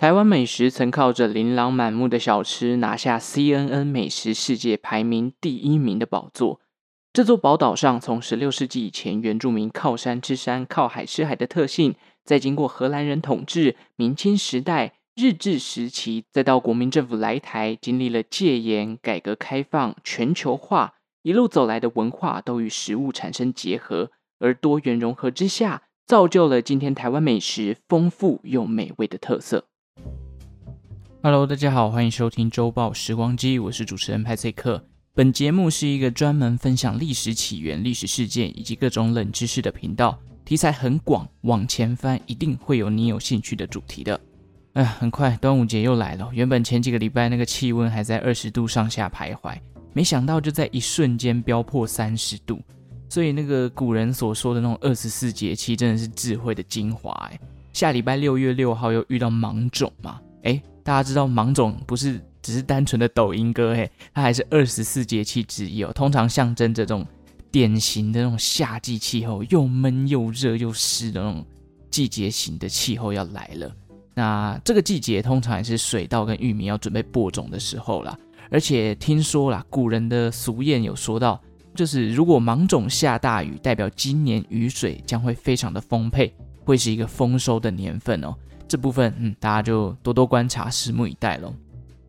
台湾美食曾靠着琳琅满目的小吃拿下 CNN 美食世界排名第一名的宝座。这座宝岛上，从十六世纪以前原住民靠山吃山、靠海吃海的特性，再经过荷兰人统治、明清时代、日治时期，再到国民政府来台，经历了戒严、改革开放、全球化，一路走来的文化都与食物产生结合，而多元融合之下，造就了今天台湾美食丰富又美味的特色。Hello，大家好，欢迎收听周报时光机，我是主持人派翠克。本节目是一个专门分享历史起源、历史事件以及各种冷知识的频道，题材很广，往前翻一定会有你有兴趣的主题的。哎，很快端午节又来了，原本前几个礼拜那个气温还在二十度上下徘徊，没想到就在一瞬间飙破三十度，所以那个古人所说的那种二十四节气真的是智慧的精华哎。下礼拜六月六号又遇到芒种嘛？哎。大家知道芒种不是只是单纯的抖音歌，嘿，它还是二十四节气之一哦。通常象征着这种典型的那种夏季气候，又闷又热又湿的那种季节型的气候要来了。那这个季节通常也是水稻跟玉米要准备播种的时候啦。而且听说啦，古人的俗谚有说到，就是如果芒种下大雨，代表今年雨水将会非常的丰沛，会是一个丰收的年份哦。这部分，嗯，大家就多多观察，拭目以待喽。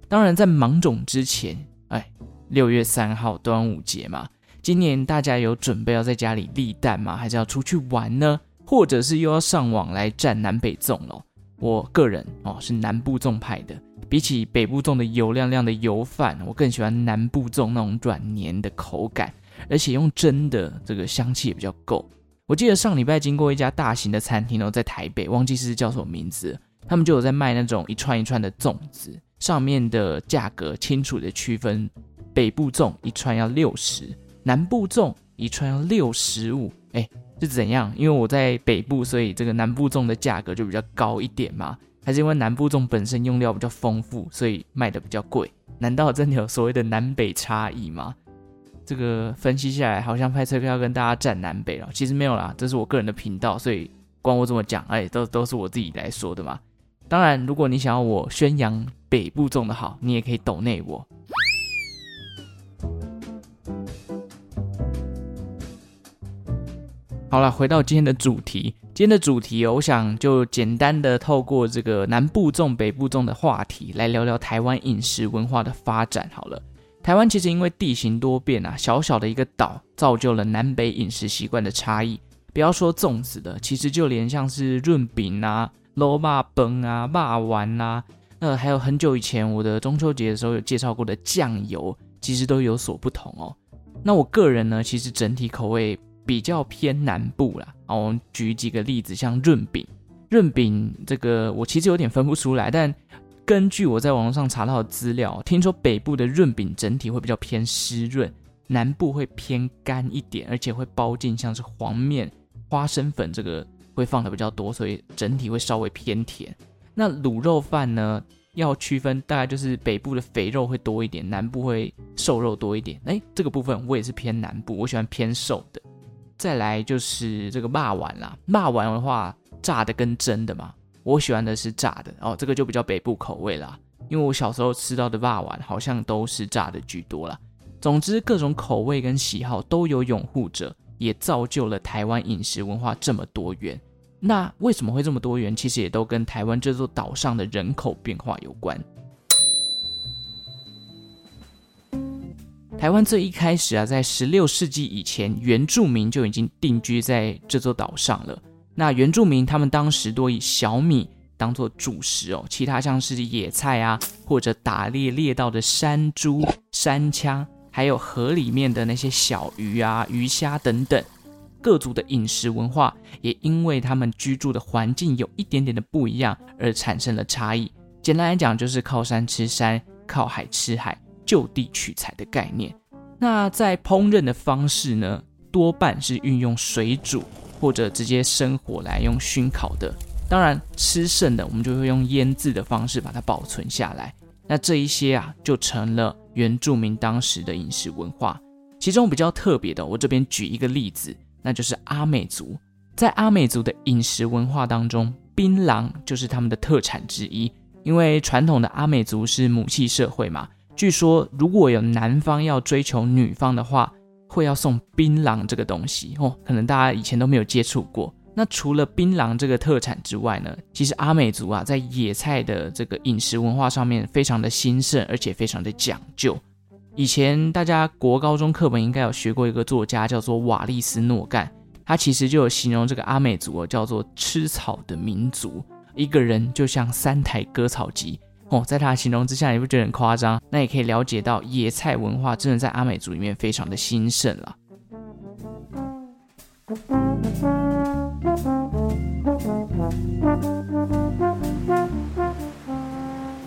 当然，在芒种之前，哎，六月三号端午节嘛，今年大家有准备要在家里立蛋吗？还是要出去玩呢？或者是又要上网来战南北粽喽？我个人哦是南部粽派的，比起北部粽的油亮亮的油饭，我更喜欢南部粽那种软黏的口感，而且用蒸的这个香气也比较够。我记得上礼拜经过一家大型的餐厅哦，在台北，忘记是叫什么名字，他们就有在卖那种一串一串的粽子，上面的价格清楚的区分，北部粽一串要六十，南部粽一串要六十五，哎，是怎样？因为我在北部，所以这个南部粽的价格就比较高一点嘛？还是因为南部粽本身用料比较丰富，所以卖的比较贵？难道真的有所谓的南北差异吗？这个分析下来，好像派翠克要跟大家站南北了。其实没有啦，这是我个人的频道，所以光我这么讲，哎，都都是我自己来说的嘛。当然，如果你想要我宣扬北部种的好，你也可以抖内我。好了，回到今天的主题，今天的主题，我想就简单的透过这个南部种、北部种的话题来聊聊台湾饮食文化的发展。好了。台湾其实因为地形多变啊，小小的一个岛，造就了南北饮食习惯的差异。不要说粽子的，其实就连像是润饼啊、卤肉饭啊、肉丸啊，呃，还有很久以前我的中秋节的时候有介绍过的酱油，其实都有所不同哦。那我个人呢，其实整体口味比较偏南部啦。啊，我们举几个例子，像润饼，润饼这个我其实有点分不出来，但。根据我在网络上查到的资料，听说北部的润饼整体会比较偏湿润，南部会偏干一点，而且会包进像是黄面、花生粉，这个会放的比较多，所以整体会稍微偏甜。那卤肉饭呢，要区分大概就是北部的肥肉会多一点，南部会瘦肉多一点。哎，这个部分我也是偏南部，我喜欢偏瘦的。再来就是这个肉丸啦，肉丸的话，炸的跟蒸的嘛。我喜欢的是炸的哦，这个就比较北部口味啦。因为我小时候吃到的肉丸好像都是炸的居多啦。总之，各种口味跟喜好都有拥护者，也造就了台湾饮食文化这么多元。那为什么会这么多元？其实也都跟台湾这座岛上的人口变化有关。台湾最一开始啊，在十六世纪以前，原住民就已经定居在这座岛上了。那原住民他们当时多以小米当做主食哦，其他像是野菜啊，或者打猎猎到的山猪、山羌，还有河里面的那些小鱼啊、鱼虾等等，各族的饮食文化也因为他们居住的环境有一点点的不一样而产生了差异。简单来讲，就是靠山吃山，靠海吃海，就地取材的概念。那在烹饪的方式呢，多半是运用水煮。或者直接生火来用熏烤的，当然吃剩的我们就会用腌制的方式把它保存下来。那这一些啊，就成了原住民当时的饮食文化。其中比较特别的，我这边举一个例子，那就是阿美族。在阿美族的饮食文化当中，槟榔就是他们的特产之一。因为传统的阿美族是母系社会嘛，据说如果有男方要追求女方的话，会要送槟榔这个东西哦，可能大家以前都没有接触过。那除了槟榔这个特产之外呢，其实阿美族啊，在野菜的这个饮食文化上面非常的兴盛，而且非常的讲究。以前大家国高中课本应该有学过一个作家叫做瓦利斯诺干，他其实就有形容这个阿美族叫做吃草的民族，一个人就像三台割草机哦。在他的形容之下，你不觉得很夸张？那也可以了解到野菜文化真的在阿美族里面非常的兴盛了。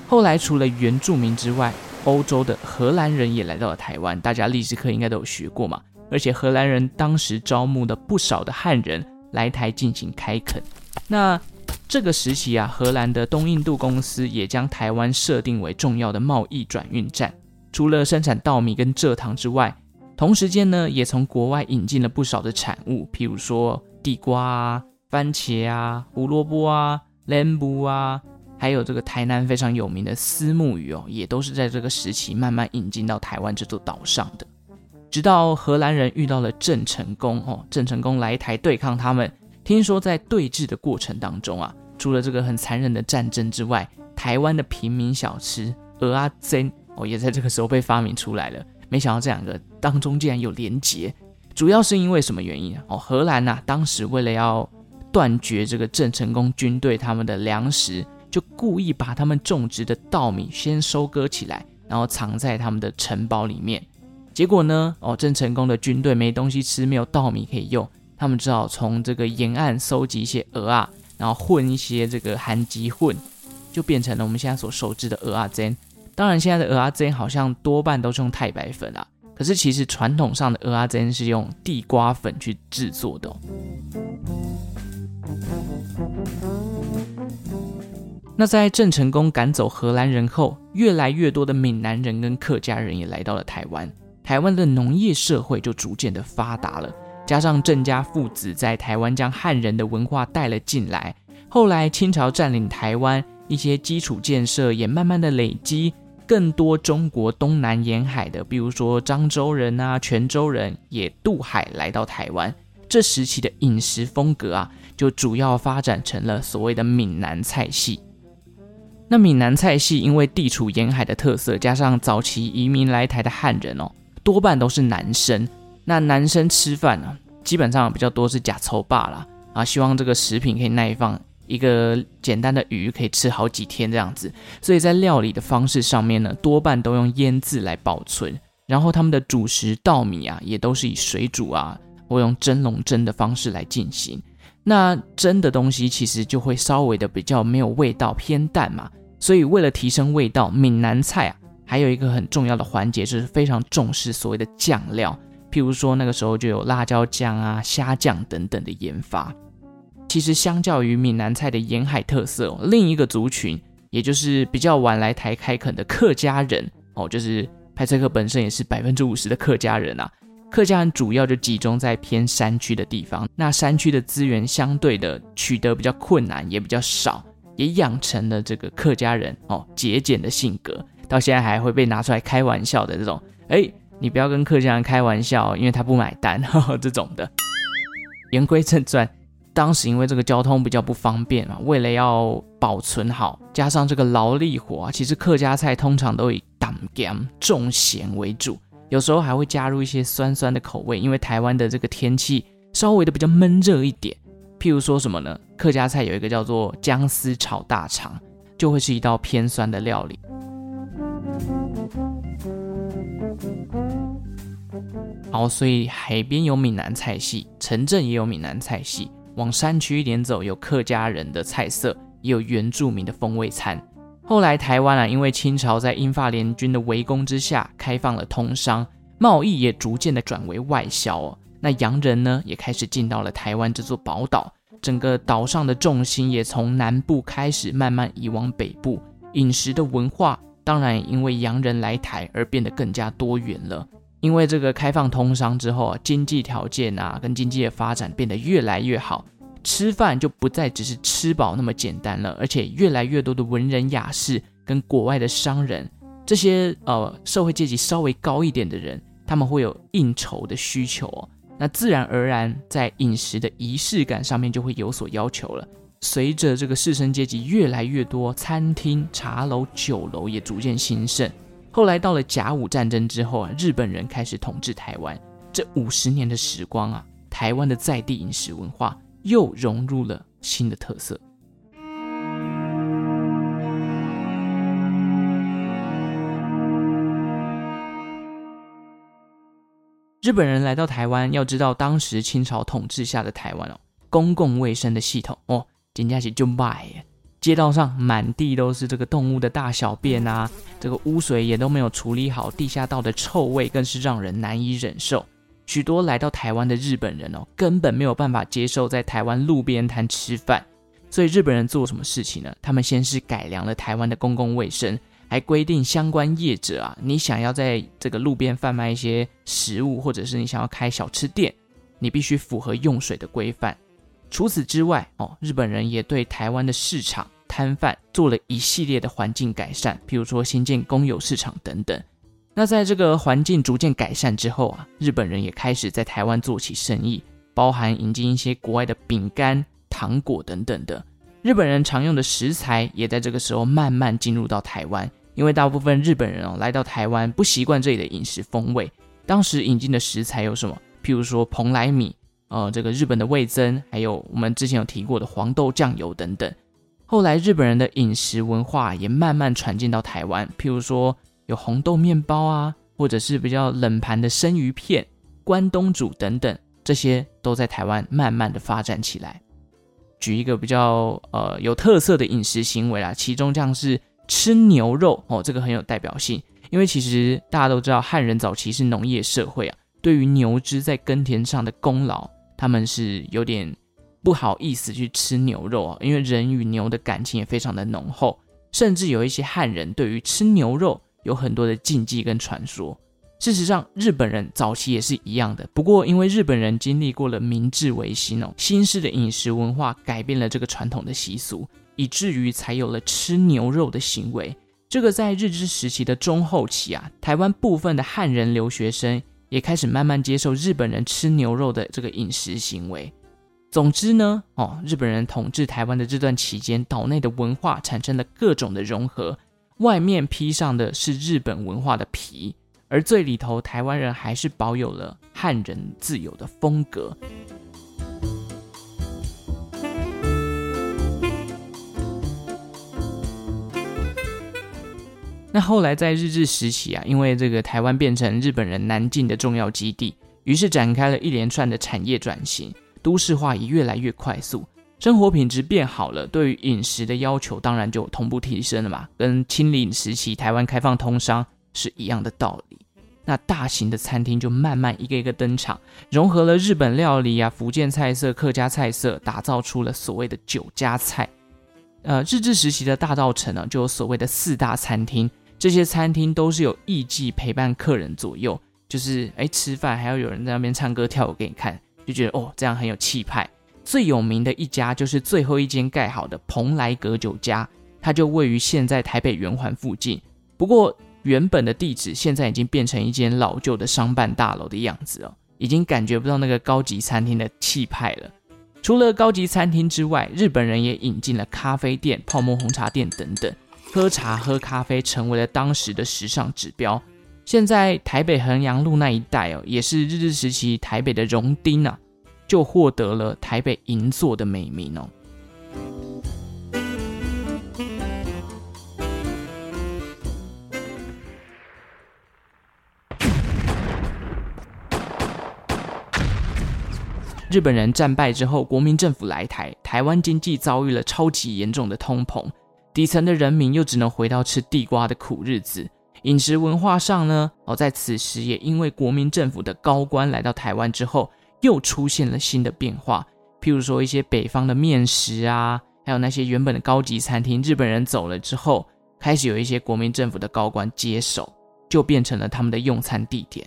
后来，除了原住民之外，欧洲的荷兰人也来到了台湾。大家历史课应该都有学过嘛。而且荷兰人当时招募了不少的汉人来台进行开垦。那这个时期啊，荷兰的东印度公司也将台湾设定为重要的贸易转运站。除了生产稻米跟蔗糖之外，同时间呢，也从国外引进了不少的产物，譬如说地瓜啊、番茄啊、胡萝卜啊、莲雾啊。还有这个台南非常有名的虱目鱼哦，也都是在这个时期慢慢引进到台湾这座岛上的。直到荷兰人遇到了郑成功哦，郑成功来台对抗他们。听说在对峙的过程当中啊，除了这个很残忍的战争之外，台湾的平民小吃蚵仔煎哦，也在这个时候被发明出来了。没想到这两个当中竟然有连结，主要是因为什么原因哦？荷兰呐，当时为了要断绝这个郑成功军队他们的粮食。就故意把他们种植的稻米先收割起来，然后藏在他们的城堡里面。结果呢，哦，郑成功的军队没东西吃，没有稻米可以用，他们只好从这个沿岸收集一些鹅啊，然后混一些这个韩籍混，就变成了我们现在所熟知的蚵仔煎。当然，现在的蚵仔煎好像多半都是用太白粉啊，可是其实传统上的蚵仔煎是用地瓜粉去制作的。那在郑成功赶走荷兰人后，越来越多的闽南人跟客家人也来到了台湾，台湾的农业社会就逐渐的发达了。加上郑家父子在台湾将汉人的文化带了进来，后来清朝占领台湾，一些基础建设也慢慢的累积，更多中国东南沿海的，比如说漳州人啊、泉州人也渡海来到台湾。这时期的饮食风格啊，就主要发展成了所谓的闽南菜系。那闽南菜系因为地处沿海的特色，加上早期移民来台的汉人哦，多半都是男生。那男生吃饭呢，基本上比较多是假抽罢啦，啊，希望这个食品可以耐放，一个简单的鱼可以吃好几天这样子。所以在料理的方式上面呢，多半都用腌制来保存。然后他们的主食稻米啊，也都是以水煮啊，或用蒸笼蒸的方式来进行。那蒸的东西其实就会稍微的比较没有味道，偏淡嘛。所以为了提升味道，闽南菜啊，还有一个很重要的环节，就是非常重视所谓的酱料。譬如说那个时候就有辣椒酱啊、虾酱等等的研发。其实相较于闽南菜的沿海特色，另一个族群，也就是比较晚来台开垦的客家人哦，就是派翠克本身也是百分之五十的客家人啊。客家人主要就集中在偏山区的地方，那山区的资源相对的取得比较困难，也比较少，也养成了这个客家人哦节俭的性格，到现在还会被拿出来开玩笑的这种。哎，你不要跟客家人开玩笑，因为他不买单呵呵 这种的。言归正传，当时因为这个交通比较不方便嘛，为了要保存好，加上这个劳力活啊，其实客家菜通常都以淡咸重咸为主。有时候还会加入一些酸酸的口味，因为台湾的这个天气稍微的比较闷热一点。譬如说什么呢？客家菜有一个叫做姜丝炒大肠，就会是一道偏酸的料理。好，所以海边有闽南菜系，城镇也有闽南菜系，往山区一点走有客家人的菜色，也有原住民的风味餐。后来台湾啊，因为清朝在英法联军的围攻之下，开放了通商，贸易也逐渐的转为外销哦。那洋人呢，也开始进到了台湾这座宝岛，整个岛上的重心也从南部开始慢慢移往北部，饮食的文化当然也因为洋人来台而变得更加多元了。因为这个开放通商之后啊，经济条件啊跟经济的发展变得越来越好，吃饭就不再只是吃饱那么简单了，而且越来越多的文人雅士跟国外的商人，这些呃社会阶级稍微高一点的人，他们会有应酬的需求，那自然而然在饮食的仪式感上面就会有所要求了。随着这个士绅阶级越来越多，餐厅、茶楼、酒楼也逐渐兴盛。后来到了甲午战争之后啊，日本人开始统治台湾，这五十年的时光啊，台湾的在地饮食文化又融入了新的特色。日本人来到台湾，要知道当时清朝统治下的台湾哦，公共卫生的系统哦，真的是就坏耶。街道上满地都是这个动物的大小便啊，这个污水也都没有处理好，地下道的臭味更是让人难以忍受。许多来到台湾的日本人哦，根本没有办法接受在台湾路边摊吃饭。所以日本人做什么事情呢？他们先是改良了台湾的公共卫生，还规定相关业者啊，你想要在这个路边贩卖一些食物，或者是你想要开小吃店，你必须符合用水的规范。除此之外哦，日本人也对台湾的市场。摊贩做了一系列的环境改善，譬如说新建公有市场等等。那在这个环境逐渐改善之后啊，日本人也开始在台湾做起生意，包含引进一些国外的饼干、糖果等等的。日本人常用的食材也在这个时候慢慢进入到台湾，因为大部分日本人哦来到台湾不习惯这里的饮食风味。当时引进的食材有什么？譬如说蓬莱米，呃，这个日本的味增，还有我们之前有提过的黄豆酱油等等。后来，日本人的饮食文化也慢慢传进到台湾，譬如说有红豆面包啊，或者是比较冷盘的生鱼片、关东煮等等，这些都在台湾慢慢的发展起来。举一个比较呃有特色的饮食行为啦，其中像是吃牛肉哦，这个很有代表性，因为其实大家都知道汉人早期是农业社会啊，对于牛只在耕田上的功劳，他们是有点。不好意思去吃牛肉啊，因为人与牛的感情也非常的浓厚，甚至有一些汉人对于吃牛肉有很多的禁忌跟传说。事实上，日本人早期也是一样的，不过因为日本人经历过了明治维新哦，新式的饮食文化改变了这个传统的习俗，以至于才有了吃牛肉的行为。这个在日治时期的中后期啊，台湾部分的汉人留学生也开始慢慢接受日本人吃牛肉的这个饮食行为。总之呢，哦，日本人统治台湾的这段期间，岛内的文化产生了各种的融合，外面披上的是日本文化的皮，而最里头，台湾人还是保有了汉人自有的风格。那后来在日治时期啊，因为这个台湾变成日本人南进的重要基地，于是展开了一连串的产业转型。都市化也越来越快速，生活品质变好了，对于饮食的要求当然就同步提升了嘛，跟清领时期台湾开放通商是一样的道理。那大型的餐厅就慢慢一个一个登场，融合了日本料理啊、福建菜色、客家菜色，打造出了所谓的酒家菜。呃，日治时期的大稻埕呢，就有所谓的四大餐厅，这些餐厅都是有艺伎陪伴客人左右，就是哎吃饭还要有人在那边唱歌跳舞给你看。就觉得哦，这样很有气派。最有名的一家就是最后一间盖好的蓬莱阁酒家，它就位于现在台北圆环附近。不过原本的地址现在已经变成一间老旧的商办大楼的样子哦，已经感觉不到那个高级餐厅的气派了。除了高级餐厅之外，日本人也引进了咖啡店、泡沫红茶店等等，喝茶喝咖啡成为了当时的时尚指标。现在台北衡阳路那一带哦，也是日治时期台北的荣町啊，就获得了台北银座的美名哦。日本人战败之后，国民政府来台，台湾经济遭遇了超级严重的通膨，底层的人民又只能回到吃地瓜的苦日子。饮食文化上呢，哦，在此时也因为国民政府的高官来到台湾之后，又出现了新的变化。譬如说一些北方的面食啊，还有那些原本的高级餐厅，日本人走了之后，开始有一些国民政府的高官接手，就变成了他们的用餐地点。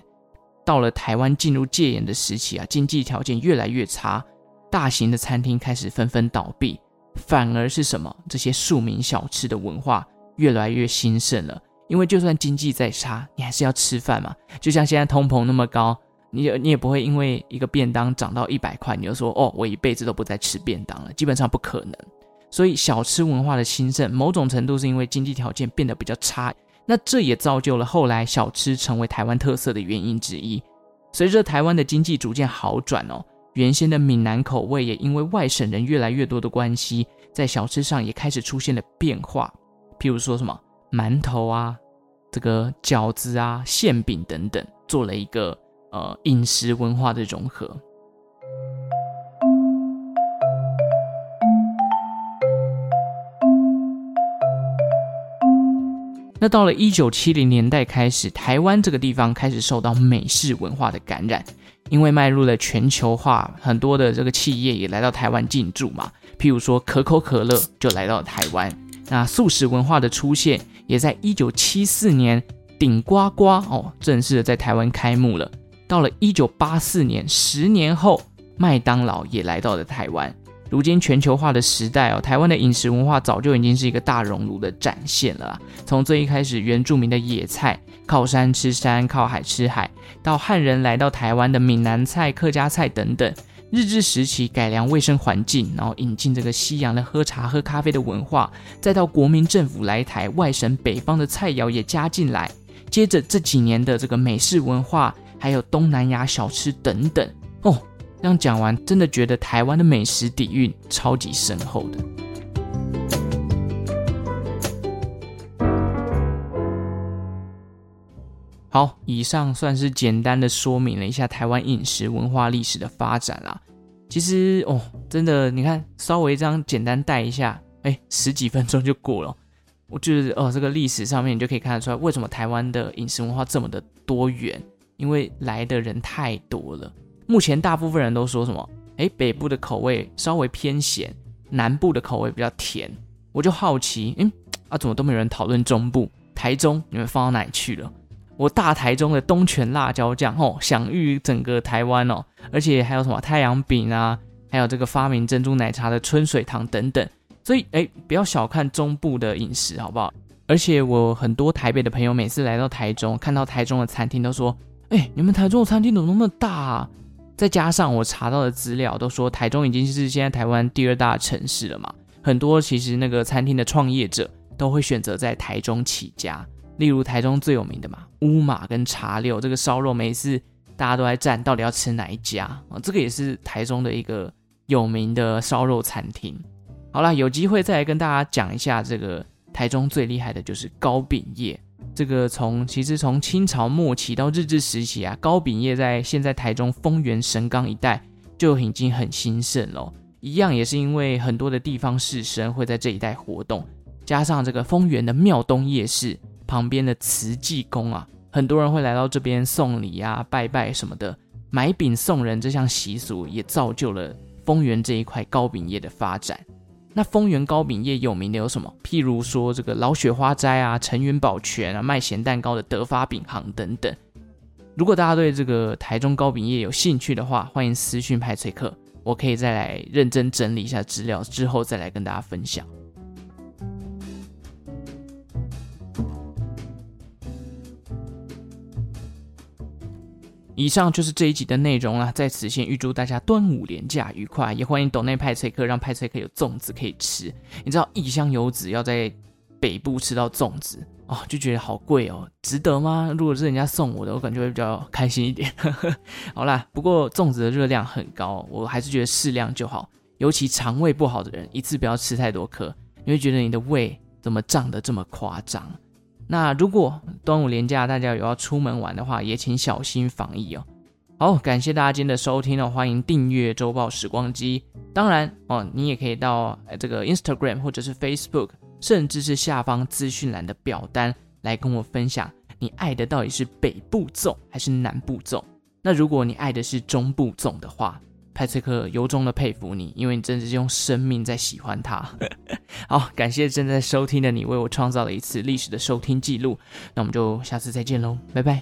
到了台湾进入戒严的时期啊，经济条件越来越差，大型的餐厅开始纷纷倒闭，反而是什么？这些庶民小吃的文化越来越兴盛了。因为就算经济再差，你还是要吃饭嘛。就像现在通膨那么高，你也你也不会因为一个便当涨到一百块，你就说哦，我一辈子都不再吃便当了。基本上不可能。所以小吃文化的兴盛，某种程度是因为经济条件变得比较差。那这也造就了后来小吃成为台湾特色的原因之一。随着台湾的经济逐渐好转哦，原先的闽南口味也因为外省人越来越多的关系，在小吃上也开始出现了变化。譬如说什么？馒头啊，这个饺子啊、馅饼等等，做了一个呃饮食文化的融合。那到了一九七零年代开始，台湾这个地方开始受到美式文化的感染，因为迈入了全球化，很多的这个企业也来到台湾进驻嘛。譬如说可口可乐就来到台湾。那素食文化的出现，也在一九七四年，顶呱呱哦，正式的在台湾开幕了。到了一九八四年，十年后，麦当劳也来到了台湾。如今全球化的时代哦，台湾的饮食文化早就已经是一个大熔炉的展现了。从最一开始原住民的野菜，靠山吃山，靠海吃海，到汉人来到台湾的闽南菜、客家菜等等。日治时期改良卫生环境，然后引进这个西洋的喝茶喝咖啡的文化，再到国民政府来台，外省北方的菜肴也加进来。接着这几年的这个美式文化，还有东南亚小吃等等，哦，这样讲完，真的觉得台湾的美食底蕴超级深厚的。好，以上算是简单的说明了一下台湾饮食文化历史的发展啦。其实哦，真的，你看，稍微这样简单带一下，哎，十几分钟就过了。我就是哦，这个历史上面你就可以看得出来，为什么台湾的饮食文化这么的多元，因为来的人太多了。目前大部分人都说什么？哎，北部的口味稍微偏咸，南部的口味比较甜。我就好奇，嗯，啊，怎么都没有人讨论中部？台中你们放到哪里去了？我大台中的东泉辣椒酱哦，享誉整个台湾哦，而且还有什么太阳饼啊，还有这个发明珍珠奶茶的春水堂等等，所以哎，不要小看中部的饮食，好不好？而且我很多台北的朋友每次来到台中，看到台中的餐厅都说，哎，你们台中的餐厅怎么那么大啊？再加上我查到的资料都说，台中已经是现在台湾第二大城市了嘛，很多其实那个餐厅的创业者都会选择在台中起家。例如台中最有名的嘛，乌马跟茶六这个烧肉，每次大家都在战，到底要吃哪一家啊？这个也是台中的一个有名的烧肉餐厅。好啦，有机会再来跟大家讲一下这个台中最厉害的就是糕饼业。这个从其实从清朝末期到日治时期啊，糕饼业在现在台中丰原神冈一带就已经很兴盛了。一样也是因为很多的地方士绅会在这一带活动，加上这个丰原的庙东夜市。旁边的慈济宫啊，很多人会来到这边送礼啊、拜拜什么的，买饼送人这项习俗也造就了丰原这一块糕饼业的发展。那丰原糕饼业有名的有什么？譬如说这个老雪花斋啊、陈元宝泉啊、卖咸蛋糕的德发饼行等等。如果大家对这个台中糕饼业有兴趣的话，欢迎私讯派翠克，我可以再来认真整理一下资料，之后再来跟大家分享。以上就是这一集的内容了，在此先预祝大家端午连假愉快，也欢迎斗内派翠克，让派翠克有粽子可以吃。你知道异乡游子要在北部吃到粽子哦，就觉得好贵哦，值得吗？如果是人家送我的，我感觉会比较开心一点。好啦，不过粽子的热量很高，我还是觉得适量就好，尤其肠胃不好的人，一次不要吃太多颗，你会觉得你的胃怎么胀得这么夸张。那如果端午连假大家有要出门玩的话，也请小心防疫哦。好，感谢大家今天的收听哦，欢迎订阅周报时光机。当然哦，你也可以到这个 Instagram 或者是 Facebook，甚至是下方资讯栏的表单来跟我分享，你爱的到底是北部粽还是南部粽？那如果你爱的是中部粽的话，派翠克由衷的佩服你，因为你真的是用生命在喜欢他。好，感谢正在收听的你，为我创造了一次历史的收听记录。那我们就下次再见喽，拜拜。